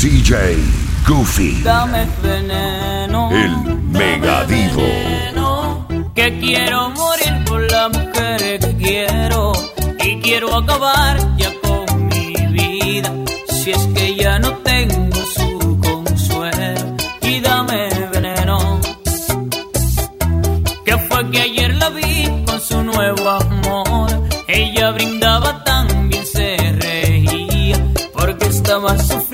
DJ Goofy. Dame veneno. El mega divo. Que quiero morir por la mujer que quiero. Y quiero acabar ya con mi vida. Si es que ya no tengo su consuelo. Y dame veneno. Que fue que ayer la vi con su nuevo amor. Ella brindaba tan bien, se reía. Porque estaba sufriendo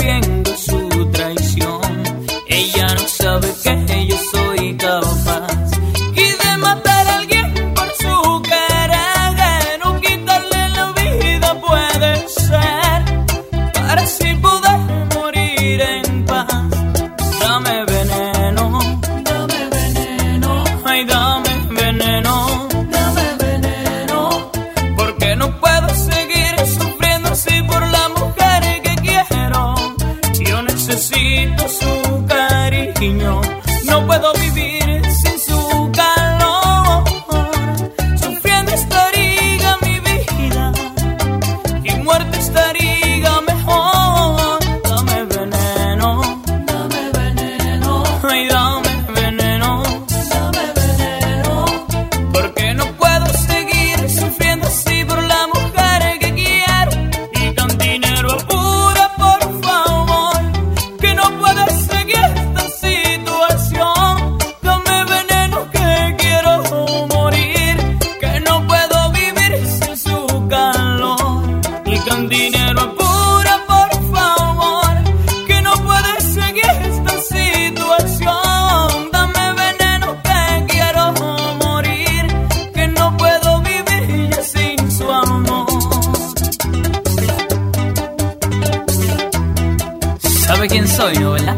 soy yo, ¿verdad?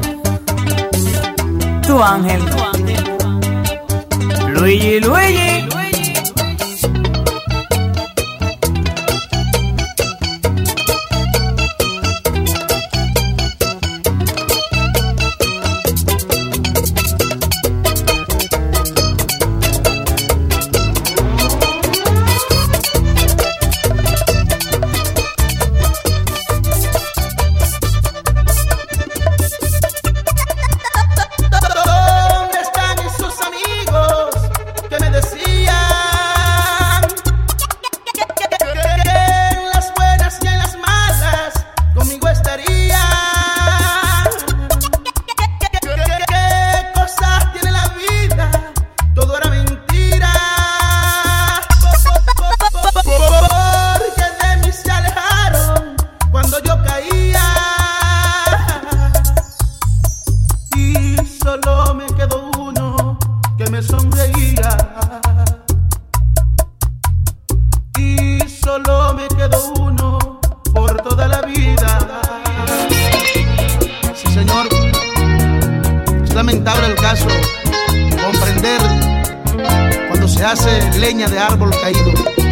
Tu ángel. Tu ángel. Luigi, Luigi. leña de árbol caído.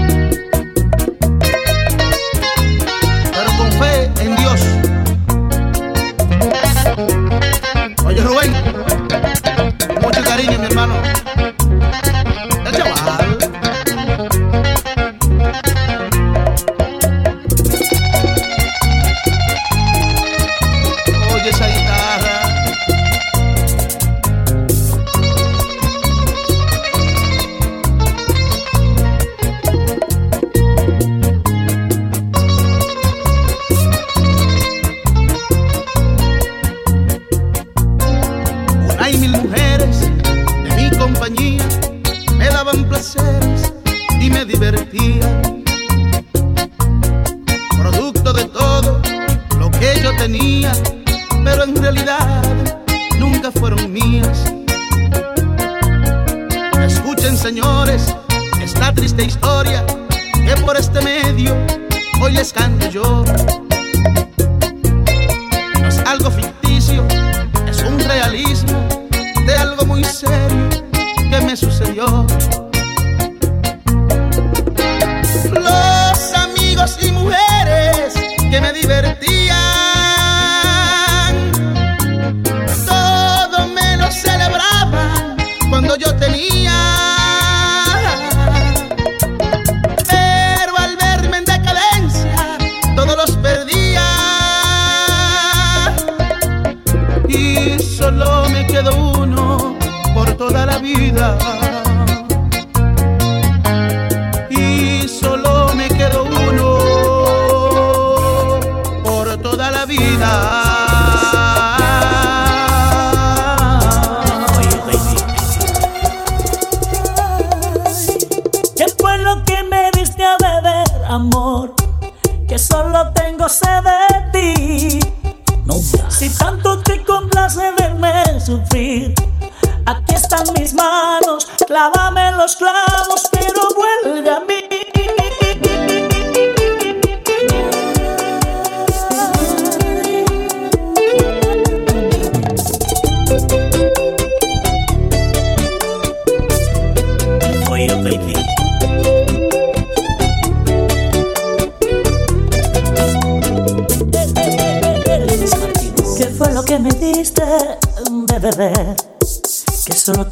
yo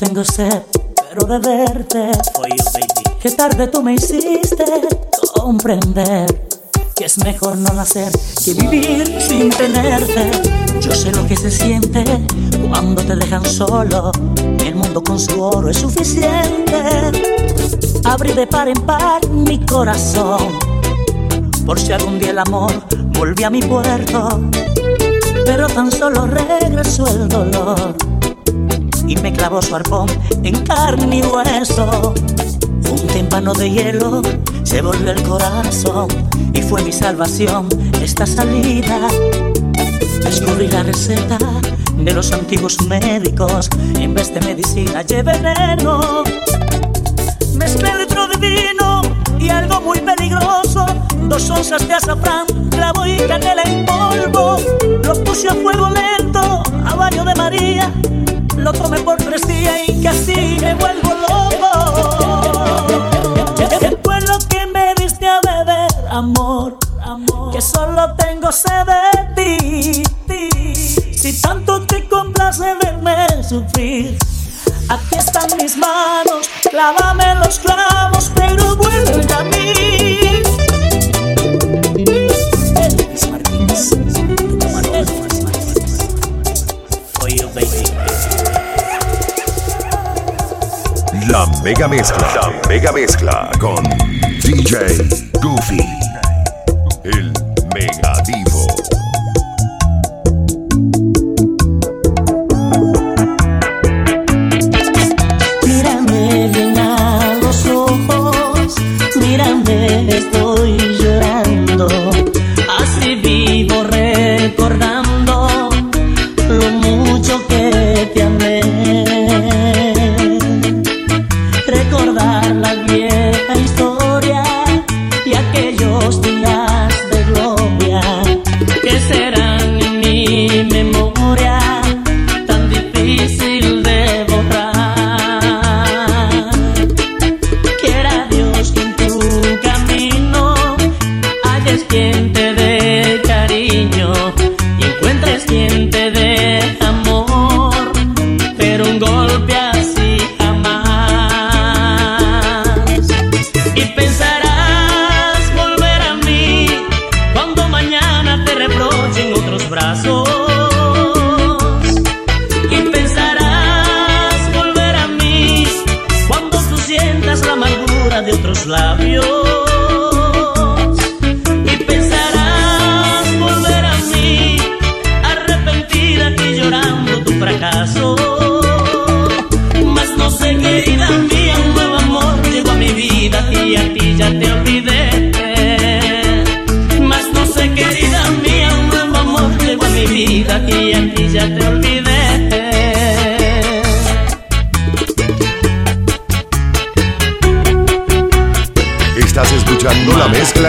tengo sed, pero de verte. Que tarde tú me hiciste comprender que es mejor no nacer que vivir sin tenerte. Yo sé lo que se siente cuando te dejan solo. El mundo con su oro es suficiente. Abrí de par en par mi corazón. Por si algún día el amor volvió a mi puerto. Pero tan solo regresó el dolor. Y me clavó su arpón en carne y hueso. Un tímpano de hielo se volvió el corazón y fue mi salvación esta salida. Descubrí la receta de los antiguos médicos. En vez de medicina, lleve veneno. Mezclé litro de vino y algo muy peligroso. Dos onzas de azafrán, clavo y canela en polvo. Lo puse a fuego lento, beber, amor? Que solo tengo sed de mega mezcla. La mega mezcla con DJ Goofy. El mega divo.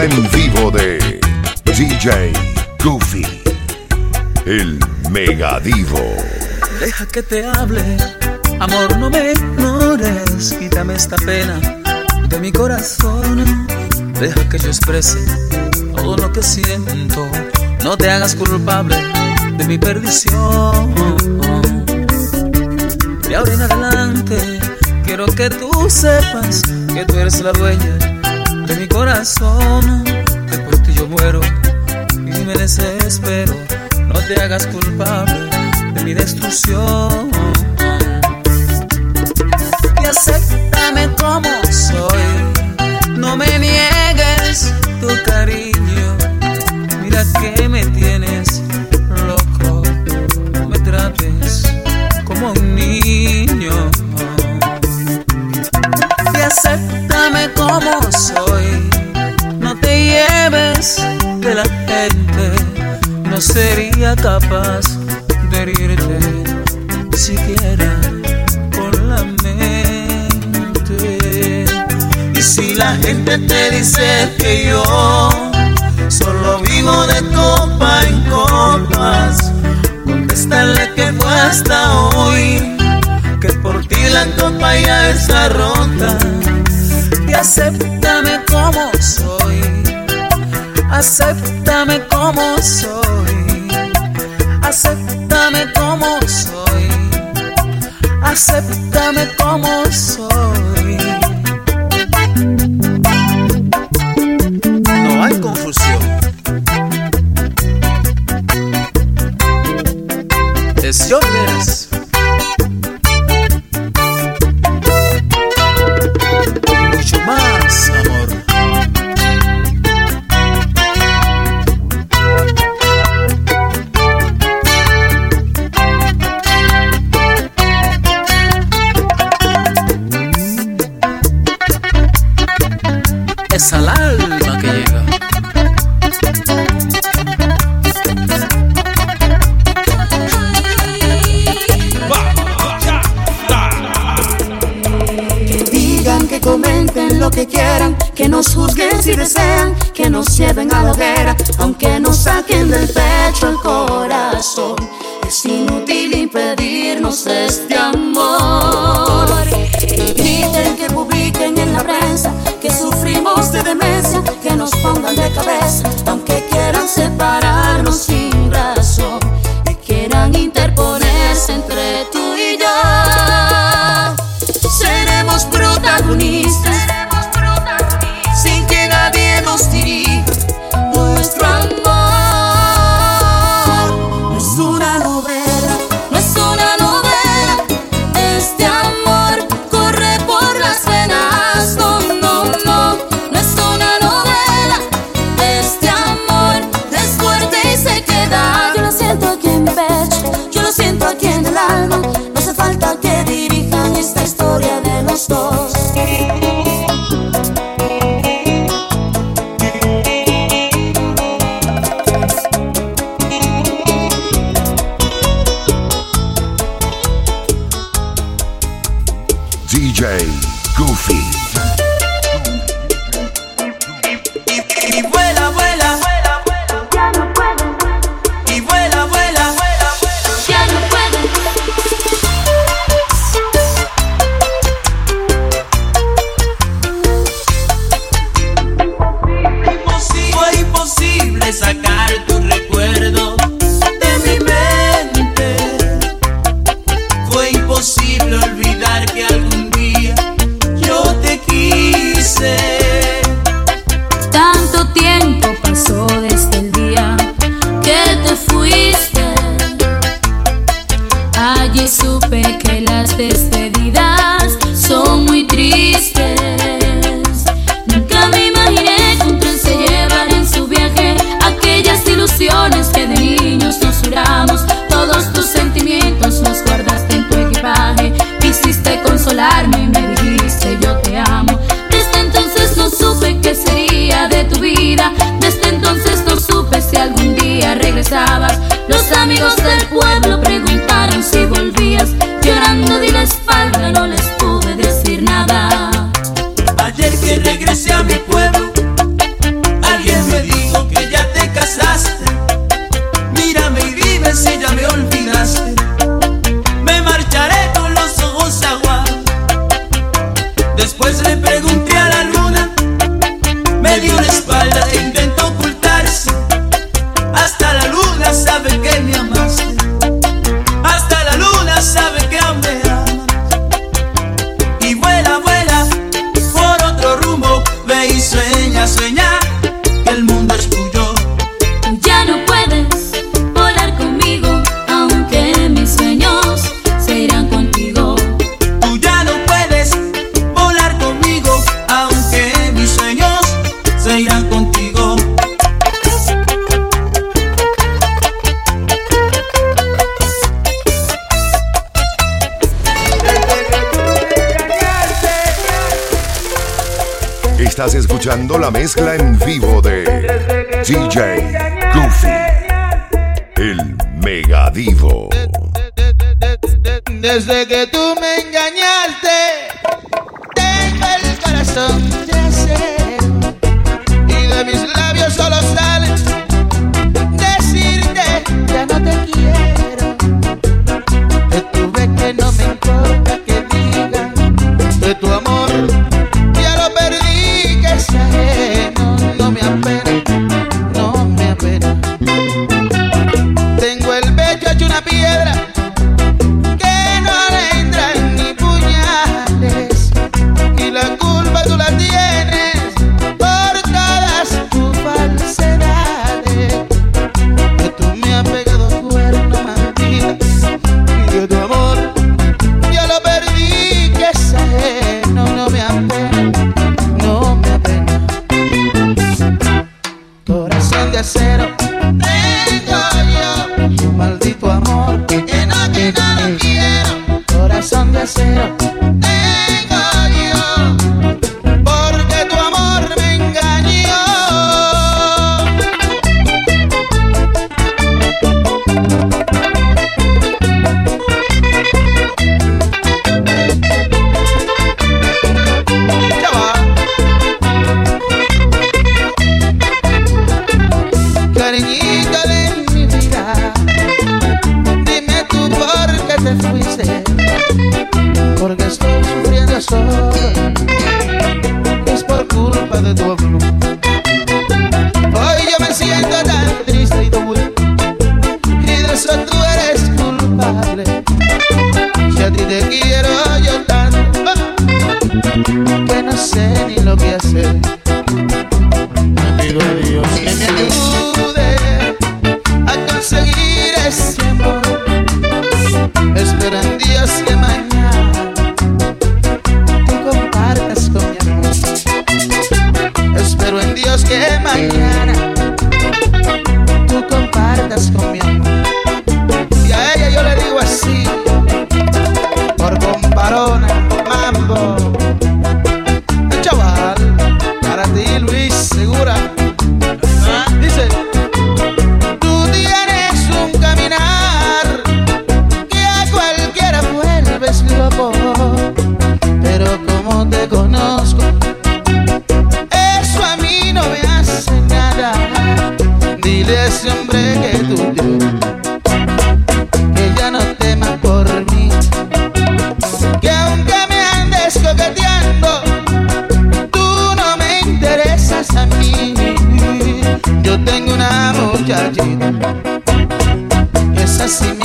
En vivo de DJ Goofy. El mega divo. Deja que te hable, amor, no me ignores. Quítame esta pena de mi corazón. Deja que yo exprese todo lo que siento. No te hagas culpable de mi perdición. De ahora en adelante, quiero que tú sepas que tú eres la dueña de mi corazón, que por ti yo muero y me desespero. No te hagas culpable de mi destrucción. Y acéptame como soy, no me niegues tu cariño. Mira que capaz de herirte siquiera con la mente. Y si la gente te dice que yo solo vivo de copa en copas, contéstale que fue hasta hoy, que por ti la copa ya está rota. Y acéptame como soy, acéptame como soy acéptame como soy, acéptame como soy. de. stop Estás escuchando la mezcla en vivo de DJ Goofy, el mega divo. Desde que tú me engañaste, tengo el corazón de acero y de mis labios solo sale.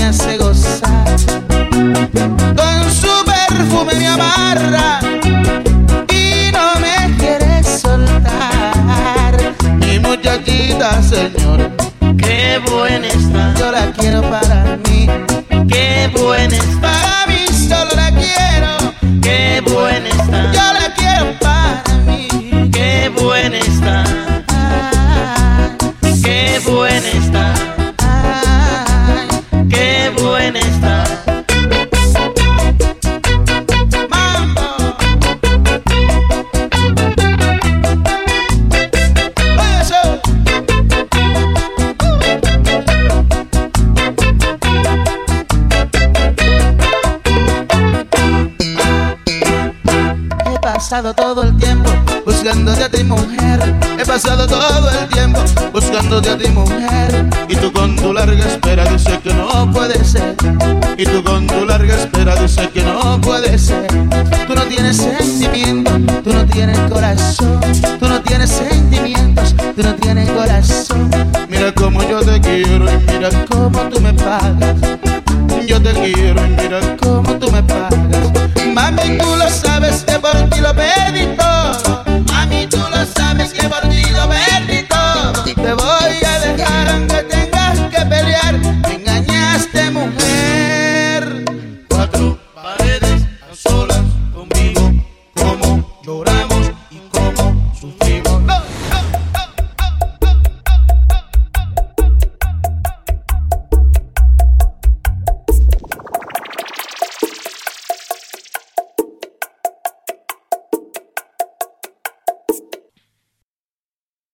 ese He pasado todo el tiempo buscándote a ti mujer. He pasado todo el tiempo buscándote a ti mujer. Y tú con tu larga espera dice que no puede ser. Y tú con tu larga espera dice que no puede ser. Tú no tienes sentimiento, tú no tienes corazón. Tú no tienes sentimientos, tú no tienes corazón. Mira cómo yo te quiero y mira cómo tú me pagas. Yo te quiero y mira